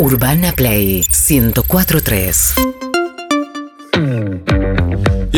Urbana Play 1043.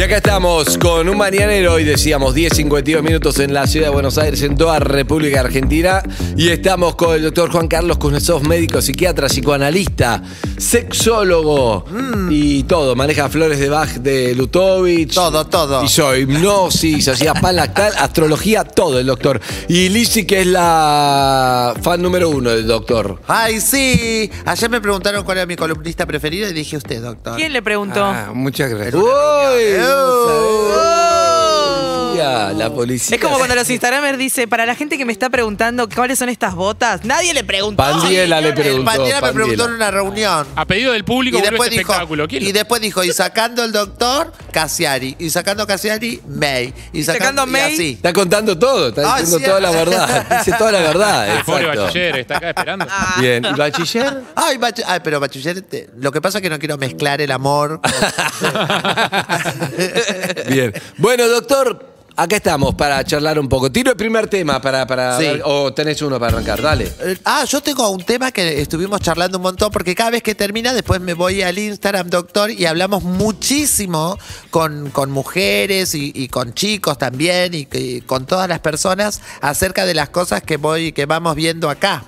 Y acá estamos con un mañanero, hoy decíamos 10.52 minutos en la ciudad de Buenos Aires, en toda República Argentina. Y estamos con el doctor Juan Carlos Kuznetsov, médico, psiquiatra, psicoanalista, sexólogo y todo. Maneja flores de Bach de Lutovich. Todo, todo. Hizo hipnosis, hacía pan lactal, astrología, todo el doctor. Y Lizzy, que es la fan número uno del doctor. Ay, sí. Ayer me preguntaron cuál era mi columnista preferida y dije usted, doctor. ¿Quién le preguntó? Ah, muchas gracias. ¡Uy! Yo. La policía. Es como cuando los Instagramers dicen, para la gente que me está preguntando cuáles son estas botas, nadie le preguntó. Pandiela le preguntó. Pandiela me preguntó en una reunión. A pedido del público Y después, dijo, espectáculo. ¿Quién y después dijo, y sacando el doctor, Casiari. Y sacando Casiari, May. Y sacando y May, así. Está contando todo, está Ay, diciendo toda la verdad. Dice toda la verdad. El pobre bachiller está acá esperando. Bien. ¿Y bachiller? Ay, pero bachiller, te- lo que pasa es que no quiero mezclar el amor. Bien. Bueno, doctor, acá estamos para charlar un poco. Tiro el primer tema para. para Sí. ver- o tenés uno para arrancar, dale. Eh, Ah, yo tengo un tema que estuvimos charlando un montón, porque cada vez que termina, después me voy al Instagram, doctor, y hablamos muchísimo con, con mujeres y, y con chicos también, y, con todas las personas acerca de las cosas que voy, que vamos viendo acá.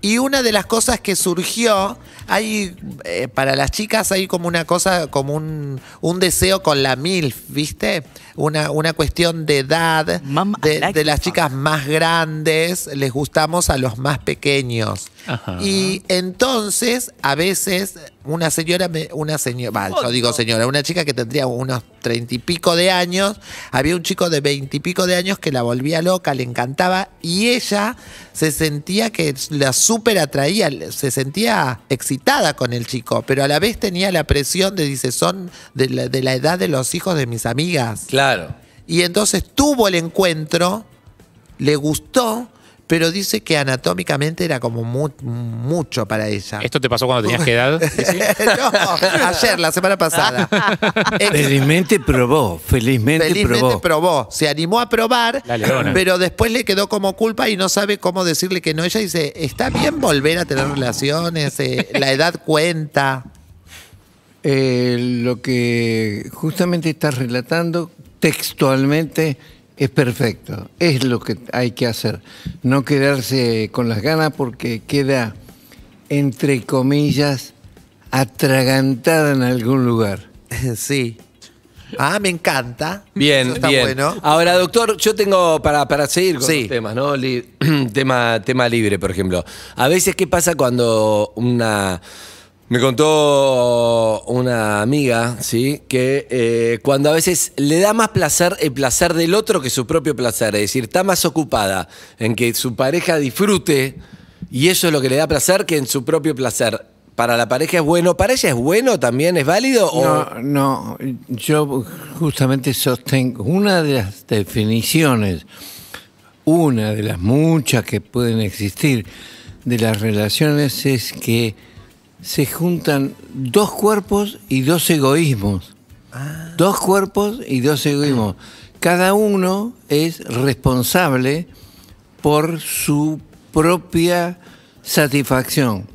Y una de las cosas que surgió, hay eh, para las chicas hay como una cosa, como un, un deseo con la MILF, ¿viste? Una, una cuestión de edad, de, like de las chicas más grandes, les gustamos a los más pequeños. Ajá. Y entonces, a veces, una señora, me- una señora, yo digo señora, una chica que tendría unos treinta y pico de años, había un chico de veintipico de años que la volvía loca, le encantaba, y ella se sentía que la súper atraía, se sentía excitada con el chico, pero a la vez tenía la presión de, dice, son de la, de la edad de los hijos de mis amigas. Claro. Y entonces tuvo el encuentro, le gustó, pero dice que anatómicamente era como mu- mucho para ella. ¿Esto te pasó cuando tenías qué edad? no, ayer, la semana pasada. Felizmente probó, felizmente, Felizmente probó. probó. Se animó a probar, pero después le quedó como culpa y no sabe cómo decirle que no. Ella dice, está bien volver a tener relaciones, eh, la edad cuenta. Eh, lo que justamente estás relatando textualmente es perfecto. Es lo que hay que hacer. No quedarse con las ganas porque queda, entre comillas, atragantada en algún lugar. sí. Ah, me encanta. Bien, Eso está bien. bueno. Ahora, doctor, yo tengo para, para seguir con Sí. los temas, ¿no? Li- tema, tema libre, por ejemplo. A veces, ¿qué pasa cuando una. Me contó una amiga, ¿sí? Que eh, cuando a veces le da más placer el placer del otro que su propio placer. Es decir, está más ocupada en que su pareja disfrute y eso es lo que le da placer que en su propio placer. ¿Para la pareja es bueno? ¿Para ella es bueno también? ¿Es válido? o- No, no, yo justamente sostengo una de las definiciones, una de las muchas que pueden existir de las relaciones es que se juntan dos cuerpos y dos egoísmos. Dos cuerpos y dos egoísmos. Cada uno es responsable por su propia satisfacción.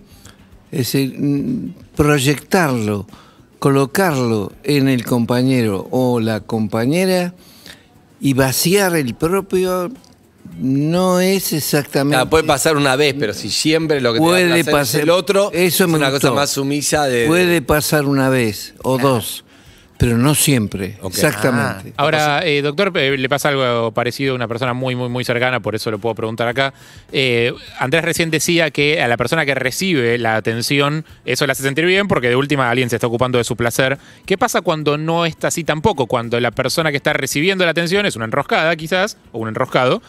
Es decir, mm, proyectarlo, colocarlo en el compañero o la compañera y vaciar el propio no es exactamente... Ah, puede pasar una vez, pero si siempre lo que te Puede da placer es pasar- el otro, eso es me una gustó. cosa más sumisa de... Puede pasar una vez o dos, pero no siempre. Ok. Exactamente. Ahora, eh, doctor, eh, le pasa algo parecido a una persona muy, muy, muy cercana, por eso lo puedo preguntar acá. Eh, Andrés recién decía que a la persona que recibe la atención, eso le hace sentir bien porque de última alguien se está ocupando de su placer. ¿Qué pasa cuando no está así tampoco? Cuando la persona que está recibiendo la atención es una enroscada, quizás, o un enroscado,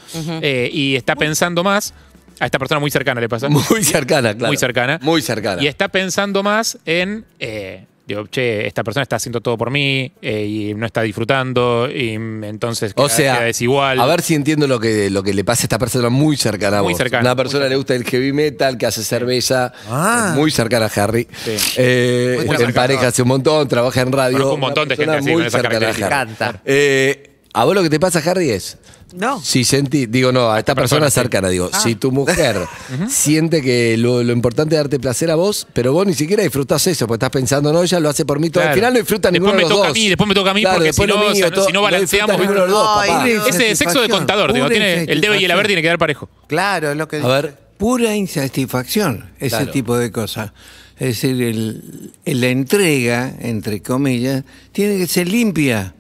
eh, y está pensando más. A esta persona muy cercana le pasa. Muy cercana, claro. Muy cercana. Muy cercana. Y está pensando más en, eh, digo, che, esta persona está haciendo todo por mí eh, y no está disfrutando y entonces queda, o sea, queda desigual. a ver si entiendo lo que, lo que le pasa a esta persona muy cercana a Muy vos. cercana, Una muy persona cercana. le gusta el heavy metal, que hace cerveza, Ah. muy cercana a Harry. Sí. Eh, Muy en cercana. pareja hace un montón, trabaja en radio. Conozco un montón de gente así, muy con cercana a característica. Harry. Canta. Eh, a vos lo que te pasa, Harry, es No. Si sentí, digo no, a esta persona, persona, sí. cercana, digo, Ah. si tu mujer siente que lo, lo importante es darte placer a vos, pero vos ni siquiera disfrutás eso, porque estás pensando, no, ella lo hace por mí todo. Al Claro. final no disfruta Después ninguno me de los toca dos. a mí, después me toca a mí, Claro, porque después si no, mío, si no balanceamos- de los dos, papá. Ese sexo de contador, digo, tiene el debe y el haber tiene que dar parejo. Claro, es lo que A ver, pura insatisfacción, ese Claro. tipo de cosas. Es decir, el- el- la entrega, entre comillas, tiene que ser limpia,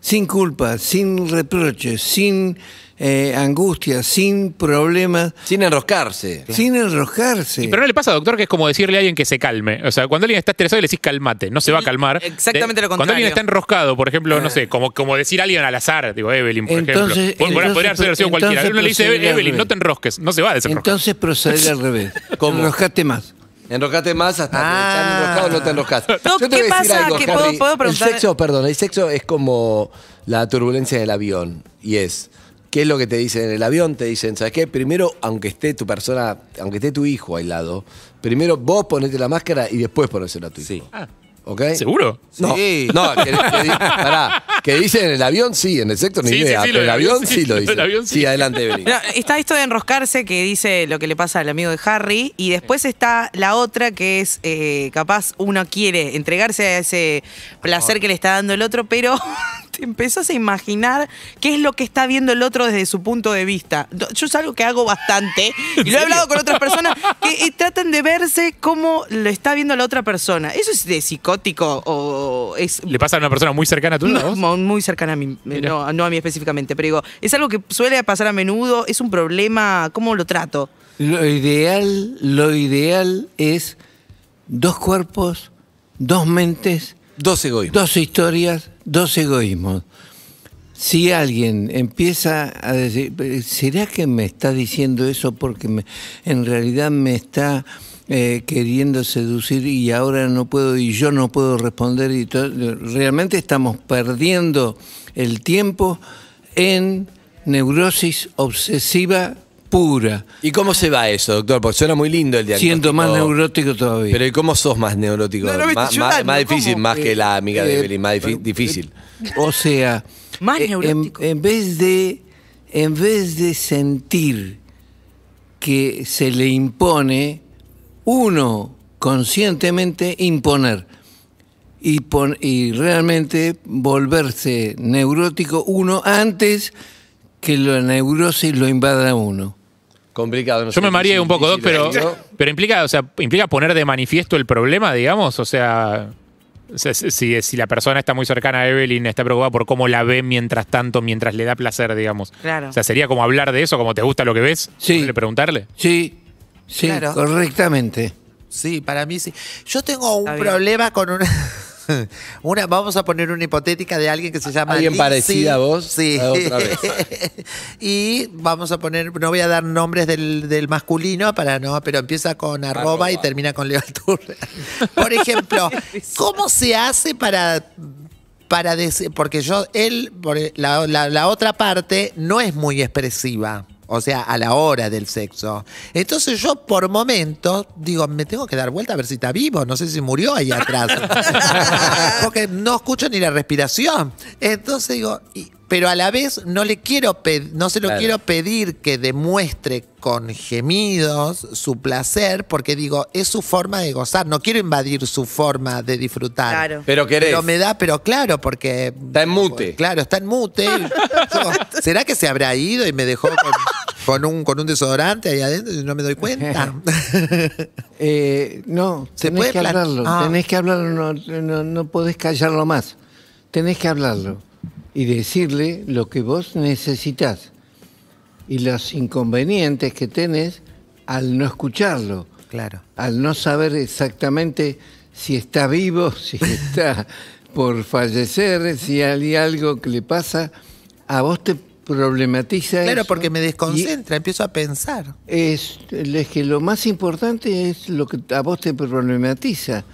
sin culpa, sin reproches, sin eh, angustia, sin problemas, sin enroscarse. sin enroscarse. Pero no le pasa, doctor, que es como decirle a alguien que se calme. O sea, cuando alguien está estresado le decís calmate, no se va a calmar. Exactamente lo Cuando alguien contrario. está enroscado, por ejemplo, no sé, como, como decir a alguien al azar, digo, Evelyn, por Entonces- ejemplo. Entonces- podría haber sido cualquiera. Uno le dice, Evelyn, revés. no te enrosques, no se va a desenroscar. Entonces proceder al revés. ¿Cómo? Enroscate más. Enroscate más hasta Ah. que están enroscados no te enroscas. No, Yo te ¿qué voy a decir pasa? algo, ¿Qué puedo- Harry. puedo preguntar? El sexo, perdón, el sexo es como la turbulencia del avión. Y es, ¿qué es lo que te dicen en el avión? Te dicen, ¿sabes qué? Primero, aunque esté tu persona, aunque esté tu hijo al lado, primero vos ponete la máscara y después ponésela a tu hijo. Sí. ¿Ok? ¿Seguro? No, Sí. no, que, que di- pará, que dicen en el avión sí, en el sexo ni Sí, sí, idea, sí, lo pero en el del avión avión sí, sí, lo dicen. del avión sí. sí, adelante, Evelyn. No, está esto de enroscarse que dice lo que le pasa al amigo de Harry y después está la otra que es eh, capaz uno quiere entregarse a ese placer que le está dando el otro, pero empezás a imaginar qué es lo que está viendo el otro desde su punto de vista. Yo es algo que hago bastante y lo he hablado con otras personas que tratan de verse cómo lo está viendo la otra persona. ¿Eso es de psicótico o es ¿Le pasa a una persona muy cercana a tú? no, mo- muy cercana a mí, eh, no, no a mí específicamente, pero digo, es algo que suele pasar a menudo, es un problema, ¿cómo lo trato? Lo ideal, lo ideal es dos cuerpos, dos mentes, Dos egoísmos. dos historias, dos egoísmos. Si alguien empieza a decir, ¿será que me está diciendo eso porque me- en realidad me está eh, queriendo seducir y ahora no puedo y yo no puedo responder? y? Realmente estamos perdiendo el tiempo en neurosis obsesiva pura, ¿Y cómo se va eso, doctor? Porque suena muy lindo el diagnóstico. siendo más neurótico todavía. Pero ¿y cómo sos más neurótico? No, no me más, estoy más- difícil, ¿cómo? más que la amiga de Eh, Evelyn, más eh, difícil. O sea, Más eh, en, neurótico. en vez de en vez de sentir que se le impone, uno conscientemente imponer y, pon- y realmente volverse neurótico uno antes que la neurosis lo invada a uno. Complicado. No Yo me mareé un poco, Doc, pero, ¿no? pero implica, o sea, implica poner de manifiesto el problema, digamos. O sea, o sea, si, si la persona está muy cercana a Evelyn, está preocupada por cómo la ve mientras tanto, mientras le da placer, digamos. Claro. O sea, sería como hablar de eso, como te gusta lo que ves. Sí. Le preguntarle. Sí, sí, Claro. correctamente. Sí, para mí sí. Yo tengo un problema con una, una. Vamos a poner una hipotética de alguien que se llama. ¿Alguien parecida a vos? Sí. Ah, otra vez. y vamos a poner. No voy a dar nombres del, del masculino para no, pero empieza con arroba, y termina con Leo. Por ejemplo, ¿cómo se hace para para decir, porque yo, él, por la, la- la otra parte no es muy expresiva, o sea, a la hora del sexo. Entonces yo por momentos digo, me tengo que dar vuelta a ver si está vivo, no sé si murió ahí atrás, porque no escucho ni la respiración. Entonces digo, y- pero a la vez no le quiero, no se lo Claro. quiero pedir que demuestre con gemidos su placer, porque digo, es su forma de gozar, no quiero invadir su forma de disfrutar. Claro. Pero querés. Pero me da, pero claro, porque. Está en mute. Claro, está en mute. Yo, ¿Será que se habrá ido y me dejó con, con un, con un desodorante ahí adentro y no me doy cuenta? Eh, no, ¿Se tenés puede que hablarlo, Ah. tenés que hablarlo, no, no, no podés callarlo más. Tenés que hablarlo y decirle lo que vos necesitas y los inconvenientes que tenés al no escucharlo, claro. al no saber exactamente si está vivo, si está por fallecer, si hay algo que le pasa, a vos te problematiza Claro, eso porque me desconcentra, empiezo a pensar. es, es que lo más importante es lo que a vos te problematiza.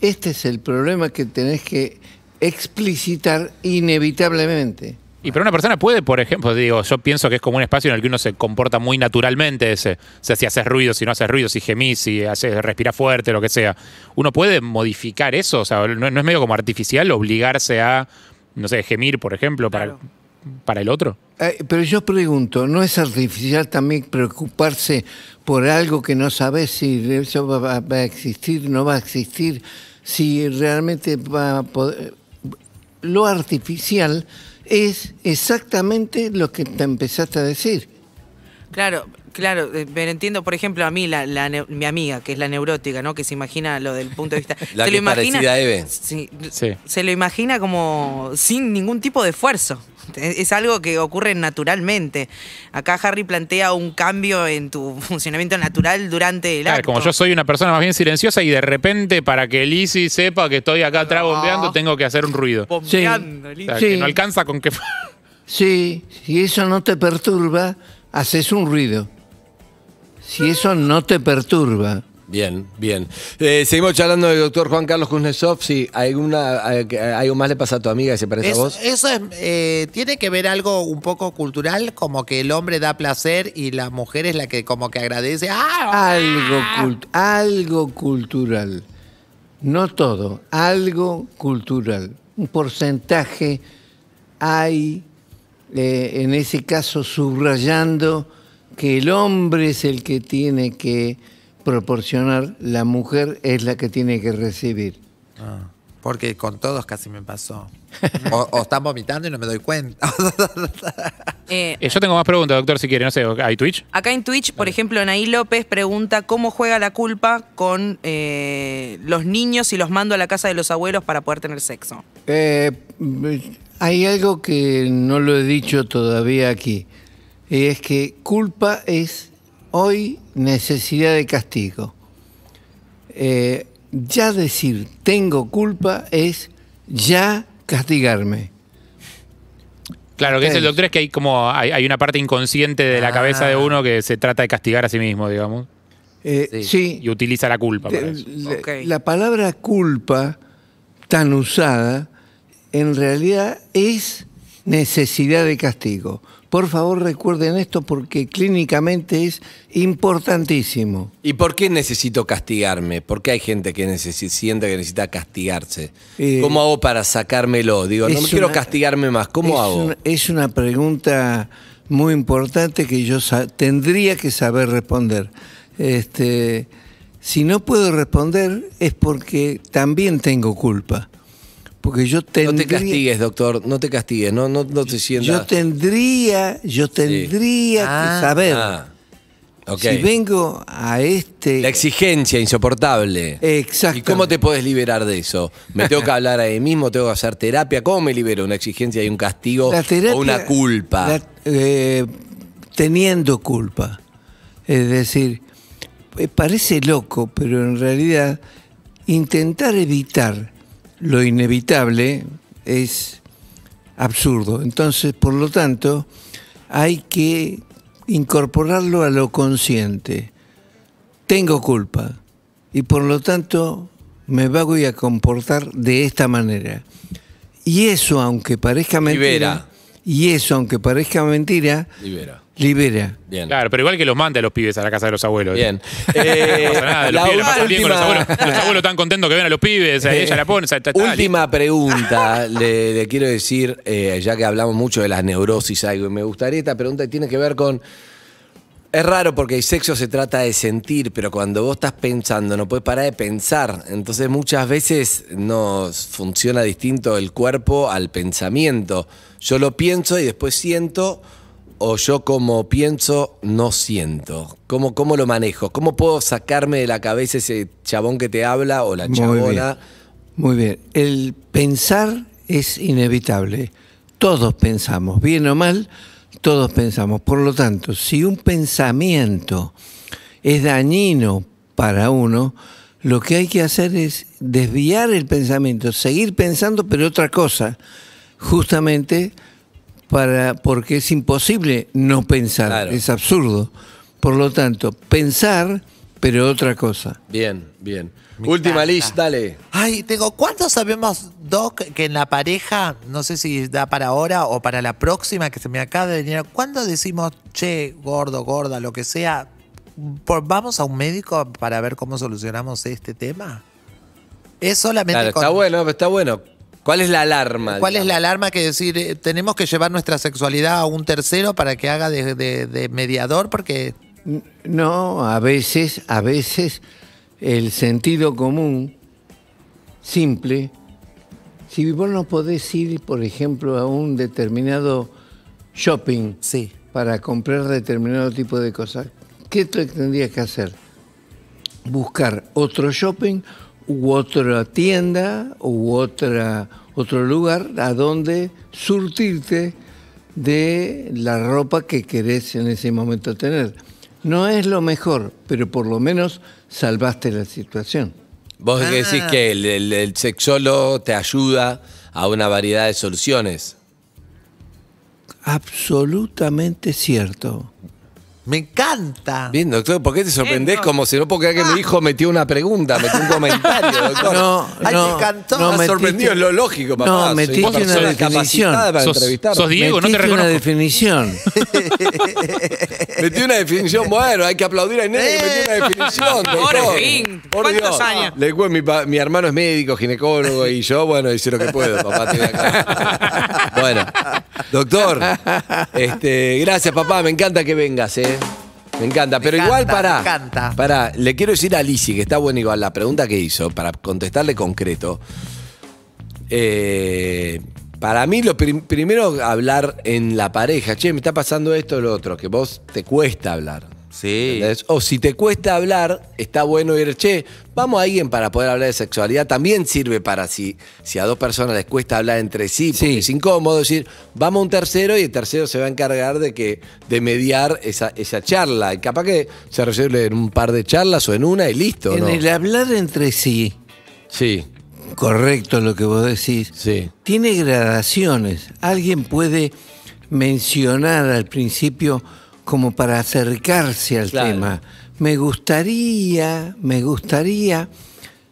Este es el problema que tenés que explicitar inevitablemente. Y pero una persona puede, por ejemplo, digo, yo pienso que es como un espacio en el que uno se comporta muy naturalmente, ese, o sea, si haces ruido, si no haces ruido, si gemís, si haces, respiras fuerte, lo que sea. Uno puede modificar eso, o sea, no, no es medio como artificial obligarse a, no sé, gemir, por ejemplo, para... Claro. para el otro. Eh, pero yo pregunto, ¿no es artificial también preocuparse por algo que no sabes si eso va, va- va a existir, no va a existir, si realmente va a poder... Lo artificial es exactamente lo que te empezaste a decir. Claro, claro, eh, pero entiendo, por ejemplo, a mí, la, mi amiga, que es la neurótica, ¿no? Que se imagina lo del punto de vista. La se que lo es parecida a Eve. Sí, Sí. Se lo imagina como sin ningún tipo de esfuerzo. Es es algo que ocurre naturalmente. Acá Harry plantea un cambio en tu funcionamiento natural durante el Claro, acto. como yo soy una persona más bien silenciosa y de repente para que Lizzie sepa que estoy acá atrás bombeando tengo que hacer un ruido. O Bombeando, Sí. sea, Sí. que no alcanza con que... Sí, si eso no te perturba, haces un ruido. Si eso no te perturba, Bien, bien. Eh, seguimos charlando del doctor Juan Carlos Kuznetsov. Sí, ¿alguna, ¿algo más le pasa a tu amiga que se parece a vos? eso es, eh, tiene que ver algo un poco cultural, como que el hombre da placer y la mujer es la que como que agradece. ¡Ah! algo, cult- algo cultural. No todo, algo cultural. Un porcentaje hay, eh, en ese caso, subrayando que el hombre es el que tiene que proporcionar, la mujer es la que tiene que recibir. Porque con todos casi me pasó. O, o están vomitando y no me doy cuenta. Eh, Eh, yo tengo más preguntas, doctor, si quiere. No sé, ¿hay Twitch? Acá en Twitch, por ejemplo, Anaí López pregunta cómo juega la culpa con eh, los niños y los mando a la casa de los abuelos para poder tener sexo. Eh, hay algo que no lo he dicho todavía aquí. Y Es que culpa es hoy necesidad de castigo. Eh, ya decir tengo culpa es ya castigarme. Claro, lo que dice el doctor es que hay como hay, hay una parte inconsciente de la cabeza Ah. de uno que se trata de castigar a sí mismo, digamos, Eh, Sí. sí, y utiliza la culpa para eso. La palabra culpa, tan usada, en realidad es necesidad de castigo. Por favor recuerden esto porque clínicamente es importantísimo. ¿Y por qué necesito castigarme? ¿Por qué hay gente que siente que necesita castigarse? Eh, ¿Cómo hago para sacármelo? Digo, no quiero castigarme más. ¿Cómo es hago? Una, es una pregunta muy importante que yo tendría que saber responder. Este, si no puedo responder es porque también tengo culpa. Porque yo No tendría... te castigues, doctor. No te castigues. No, no, no te sientas. Yo tendría, yo tendría Ah. que saber. Ah. Si vengo a este. La exigencia insoportable. Exacto. ¿Y cómo te puedes liberar de eso? ¿Me tengo que hablar a mí mismo? ¿Tengo que hacer terapia? ¿Cómo me libero? ¿Una exigencia y un castigo? La terapia- ¿O una culpa? la- eh, teniendo culpa. Es decir, eh, parece loco, pero en realidad intentar evitar lo inevitable es absurdo. Entonces, por lo tanto, hay que incorporarlo a lo consciente. Tengo culpa y por lo tanto me voy a comportar de esta manera. Y eso, aunque parezca mentira, Libera. y eso, aunque parezca mentira, Libera. Libera. Bien. Claro, pero igual que los mande a los pibes a la casa de los abuelos. Bien. No Eh, pasa nada, los la pibes la pasan bien con los última- abuelos. Los abuelos están contentos que ven a los pibes, ella la pone, está- está Última pregunta, le, le quiero decir, eh, ya que hablamos mucho de las neurosis, algo, y me gustaría esta pregunta que tiene que ver con. Es raro porque el sexo se trata de sentir, pero cuando vos estás pensando no puedes parar de pensar. Entonces muchas veces nos funciona distinto el cuerpo al pensamiento. Yo lo pienso y después siento, o yo como pienso no siento. ¿Cómo, cómo lo manejo? ¿Cómo puedo sacarme de la cabeza ese chabón que te habla o la Muy chabona? bien. Muy bien. El pensar es inevitable. Todos pensamos, bien o mal, todos pensamos. Por lo tanto, si un pensamiento es dañino para uno, lo que hay que hacer es desviar el pensamiento, seguir pensando, pero otra cosa, justamente para porque es imposible no pensar, Claro. es absurdo. Por lo tanto, pensar, pero otra cosa. Bien, bien. Me Última list, dale. Ay, tengo, ¿cuántos sabemos, Doc, que en la pareja, no sé si da para ahora o para la próxima que se me acaba de venir, ¿cuándo decimos, che, gordo, gorda, lo que sea, por- vamos a un médico para ver cómo solucionamos este tema? Es solamente Claro, con- está bueno, está bueno. ¿Cuál es la alarma? ¿Cuál es la alarma que decir, eh, tenemos que llevar nuestra sexualidad a un tercero para que haga de, de- de mediador? Porque No, a veces, a veces el sentido común, simple, si vos no podés ir, por ejemplo, a un determinado shopping sí. para comprar determinado tipo de cosas, ¿qué te tendrías que hacer? Buscar otro shopping u otra tienda u otra, otro lugar a donde surtirte de la ropa que querés en ese momento tener. No es lo mejor, pero por lo menos salvaste la situación. Vos Ah. decís que el, el- el sexólogo te ayuda a una variedad de soluciones. Absolutamente cierto. Me encanta. Bien, doctor, ¿por qué te sorprendés Bien, no. como si no puedo creer que mi hijo metió una pregunta, metió un comentario, doctor? No, Ay, no, me encantó. no, metiste- sorprendido, es lo lógico, papá. No, metiste una definición. para Sos- Diego, no te Metiste una reconozco. definición. Metí una definición, bueno, hay que aplaudir a Nene que metió una definición. Por doctor. fin, Por ¿cuántos Dios. años? Le cuento, mi, mi hermano es médico, ginecólogo, y yo, bueno, hice lo que puedo, papá. acá. Bueno, doctor, este, gracias, papá, me encanta que vengas, ¿eh? Me encanta, pero igual para. me encanta. Para, le quiero decir a Lizzy, que está buena igual la pregunta que hizo, para contestarle concreto. Eh, para mí, lo prim- primero hablar en la pareja. Che, me está pasando esto o lo otro, que vos te cuesta hablar. Sí. ¿entendés? O si te cuesta hablar, está bueno ir, che, vamos a alguien para poder hablar de sexualidad. También sirve para si, si a dos personas les cuesta hablar entre sí, porque Sí. es incómodo decir, vamos a un tercero y el tercero se va a encargar de que de mediar esa, esa charla. Y capaz que se resuelve en un par de charlas o en una y listo, En ¿no? el hablar entre sí, Sí, correcto lo que vos decís, sí. tiene gradaciones. Alguien puede mencionar al principio como para acercarse al Claro. tema. Me gustaría, me gustaría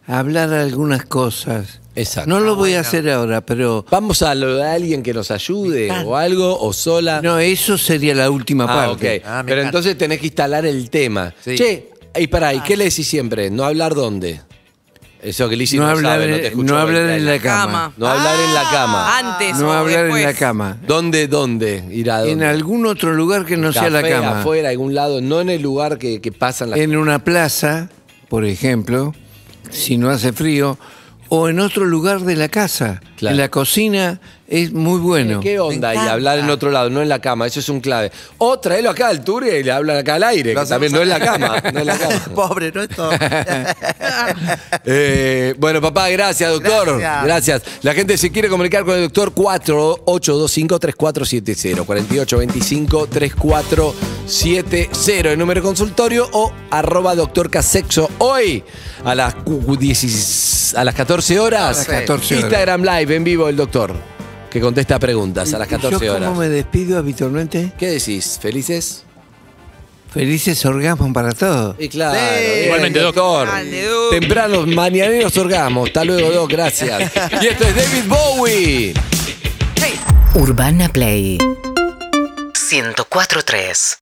hablar algunas cosas. Exacto. No lo voy a hacer ahora, pero Vamos a lo de alguien que nos ayude o algo, o sola. no, eso sería la última Ah, parte. ok. Ah, Pero encanta. entonces tenés que instalar el tema. Sí. Che, y pará, ¿y qué le decís siempre? No hablar dónde. Eso que Lizzy No no, hablar, sabe, no te en- escuchó no hablar en la cama. Cama. No hablar en la cama. Antes No o hablar en la cama. ¿Dónde, dónde? Ir a dónde? En algún otro lugar que no sea la cama. afuera, algún lado, no en el lugar que, que pasan las En una plaza, por ejemplo, si no hace frío, o en otro lugar de la casa. Claro. En la cocina es muy bueno. ¿Qué onda? Y hablar en otro lado, no en la cama, eso es un clave. O traelo acá al tour y le hablan acá al aire, que también no es la cama. No es la cama. Pobre, ¿no? Esto. Eh, bueno, papá, gracias, doctor. Gracias. Gracias. La gente se quiere comunicar con el doctor 4825-3470, 4825-3470, el número de consultorio o arroba doctor Casexo. Hoy a las, cu- 10 a las 14 horas, A las 14 horas. Instagram Live en vivo el doctor, que contesta preguntas a las 14 ¿Yo horas. cómo me despido habitualmente? ¿Qué decís? ¿Felices? Felices orgasmos para todos. Y claro. Sí. Igualmente, Doc. doctor. Doc. Tempranos, mañaneros orgasmos. Hasta luego, Doc. Gracias. Y esto es David Bowie. Urbana Play 104.3